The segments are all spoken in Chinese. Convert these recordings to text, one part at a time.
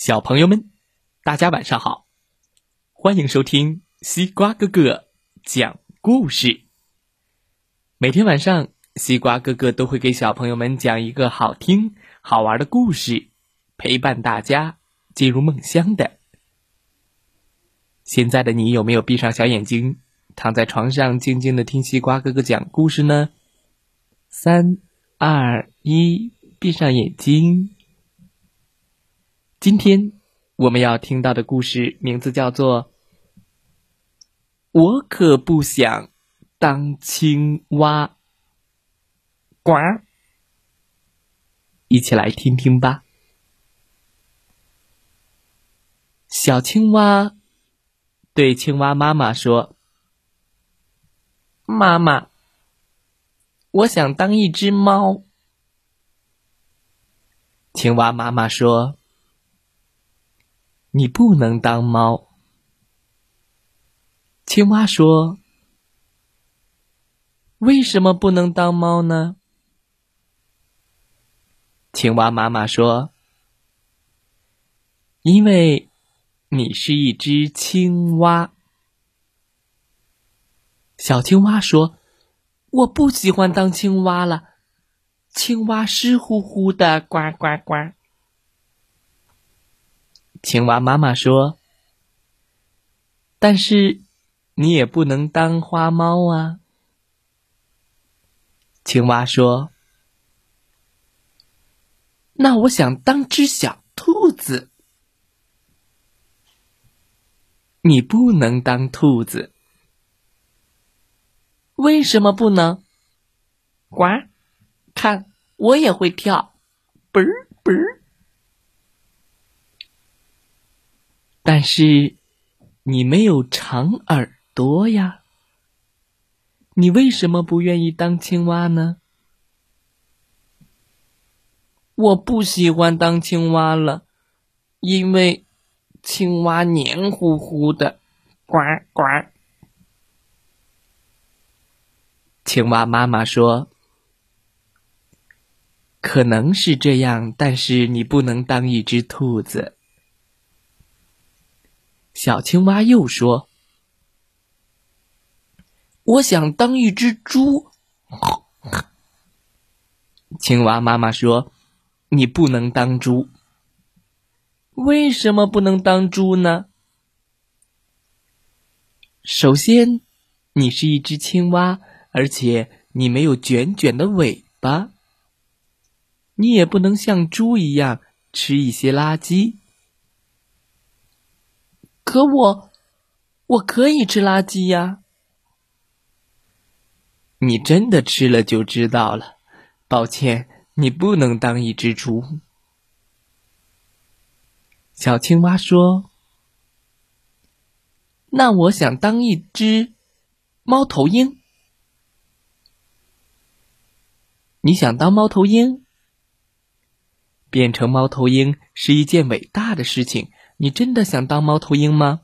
小朋友们，大家晚上好！欢迎收听西瓜哥哥讲故事。每天晚上，西瓜哥哥都会给小朋友们讲一个好听、好玩的故事，陪伴大家进入梦乡的。现在的你有没有闭上小眼睛，躺在床上静静的听西瓜哥哥讲故事呢？三、二、一，闭上眼睛。今天我们要听到的故事名字叫做《我可不想当青蛙》，呱，一起来听听吧。小青蛙对青蛙妈妈说：“妈妈，我想当一只猫。”青蛙妈妈说。你不能当猫。青蛙说：“为什么不能当猫呢？”青蛙妈妈说：“因为你是一只青蛙。”小青蛙说：“我不喜欢当青蛙了，青蛙湿乎乎的，呱呱呱。”青蛙妈妈说：“但是，你也不能当花猫啊。”青蛙说：“那我想当只小兔子。”你不能当兔子，为什么不能？呱，看我也会跳，嘣儿嘣但是，你没有长耳朵呀。你为什么不愿意当青蛙呢？我不喜欢当青蛙了，因为青蛙黏糊糊的，呱呱。青蛙妈妈说：“可能是这样，但是你不能当一只兔子。”小青蛙又说：“我想当一只猪。”青蛙妈妈说：“你不能当猪。为什么不能当猪呢？首先，你是一只青蛙，而且你没有卷卷的尾巴。你也不能像猪一样吃一些垃圾。”可我，我可以吃垃圾呀！你真的吃了就知道了。抱歉，你不能当一只猪。小青蛙说：“那我想当一只猫头鹰。”你想当猫头鹰？变成猫头鹰是一件伟大的事情。你真的想当猫头鹰吗？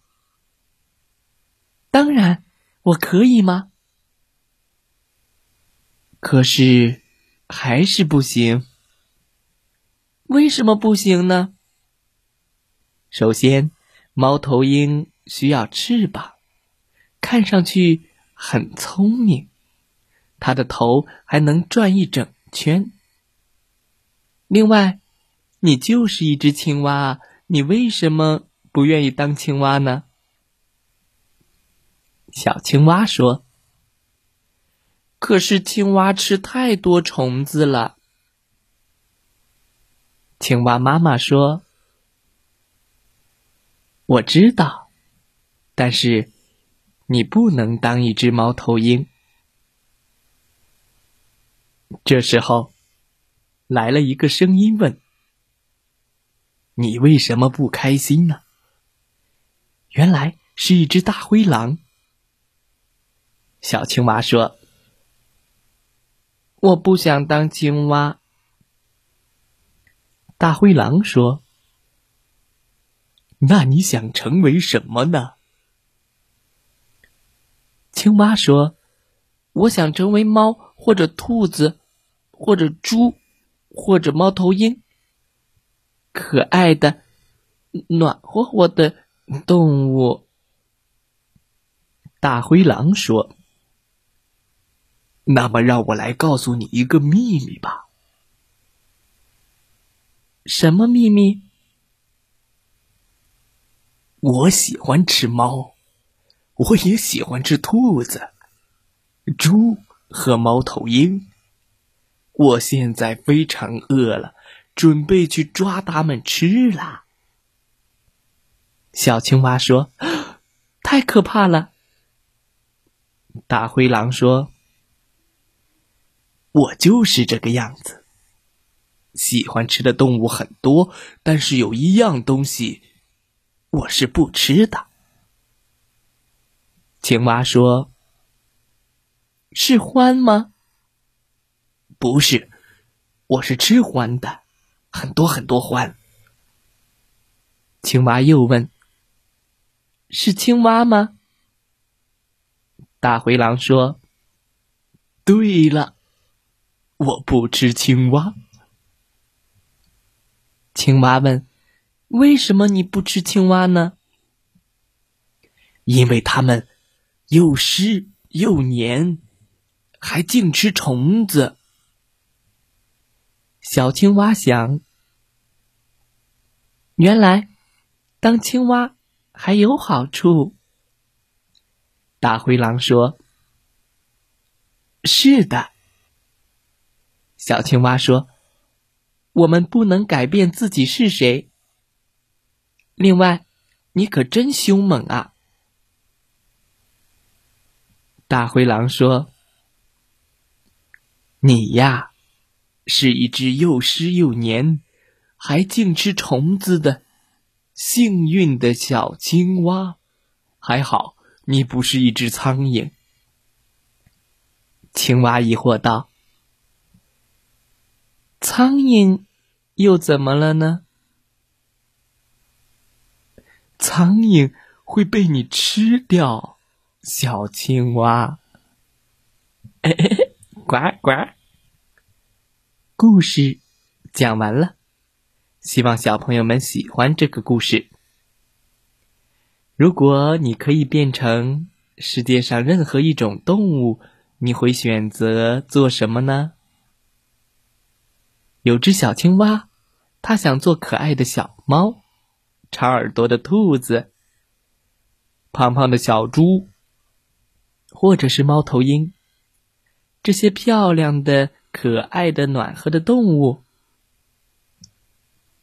当然，我可以吗？可是，还是不行。为什么不行呢？首先，猫头鹰需要翅膀，看上去很聪明，它的头还能转一整圈。另外，你就是一只青蛙。你为什么不愿意当青蛙呢？小青蛙说：“可是青蛙吃太多虫子了。”青蛙妈妈说：“我知道，但是你不能当一只猫头鹰。”这时候，来了一个声音问。你为什么不开心呢？原来是一只大灰狼。小青蛙说：“我不想当青蛙。”大灰狼说：“那你想成为什么呢？”青蛙说：“我想成为猫，或者兔子，或者猪，或者猫头鹰。”可爱的、暖和和的动物。大灰狼说：“那么，让我来告诉你一个秘密吧。”什么秘密？我喜欢吃猫，我也喜欢吃兔子、猪和猫头鹰。我现在非常饿了，准备去抓它们吃了。小青蛙说：“太可怕了。”大灰狼说：“我就是这个样子。”喜欢吃的动物很多，但是有一样东西我是不吃的。青蛙说：“是獾吗？”“不是，我是吃獾的，很多很多獾。”青蛙又问：“是青蛙吗？”大灰狼说：“对了，我不吃青蛙。”青蛙问：“为什么你不吃青蛙呢？”“因为它们又湿又黏，还净吃虫子。”小青蛙想：“原来当青蛙还有好处。”大灰狼说：“是的。”小青蛙说。我们不能改变自己是谁。另外，你可真凶猛啊！大灰狼说：“你呀，是一只又湿又黏，还净吃虫子的幸运的小青蛙。还好你不是一只苍蝇。”青蛙疑惑道：“苍蝇？”又怎么了呢？苍蝇会被你吃掉，小青蛙。呱呱。故事讲完了，希望小朋友们喜欢这个故事。如果你可以变成世界上任何一种动物，你会选择做什么呢？有只小青蛙，它想做可爱的小猫，长耳朵的兔子，胖胖的小猪，或者是猫头鹰。这些漂亮的、可爱的、暖和的动物，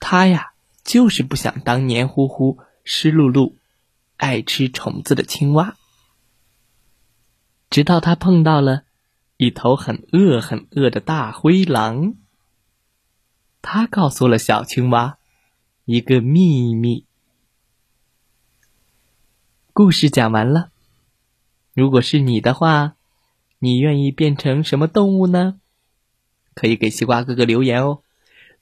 它呀，就是不想当黏糊糊、湿漉漉、爱吃虫子的青蛙。直到它碰到了一头很饿、很饿的大灰狼。他告诉了小青蛙一个秘密。故事讲完了。如果是你的话，你愿意变成什么动物呢？可以给西瓜哥哥留言哦。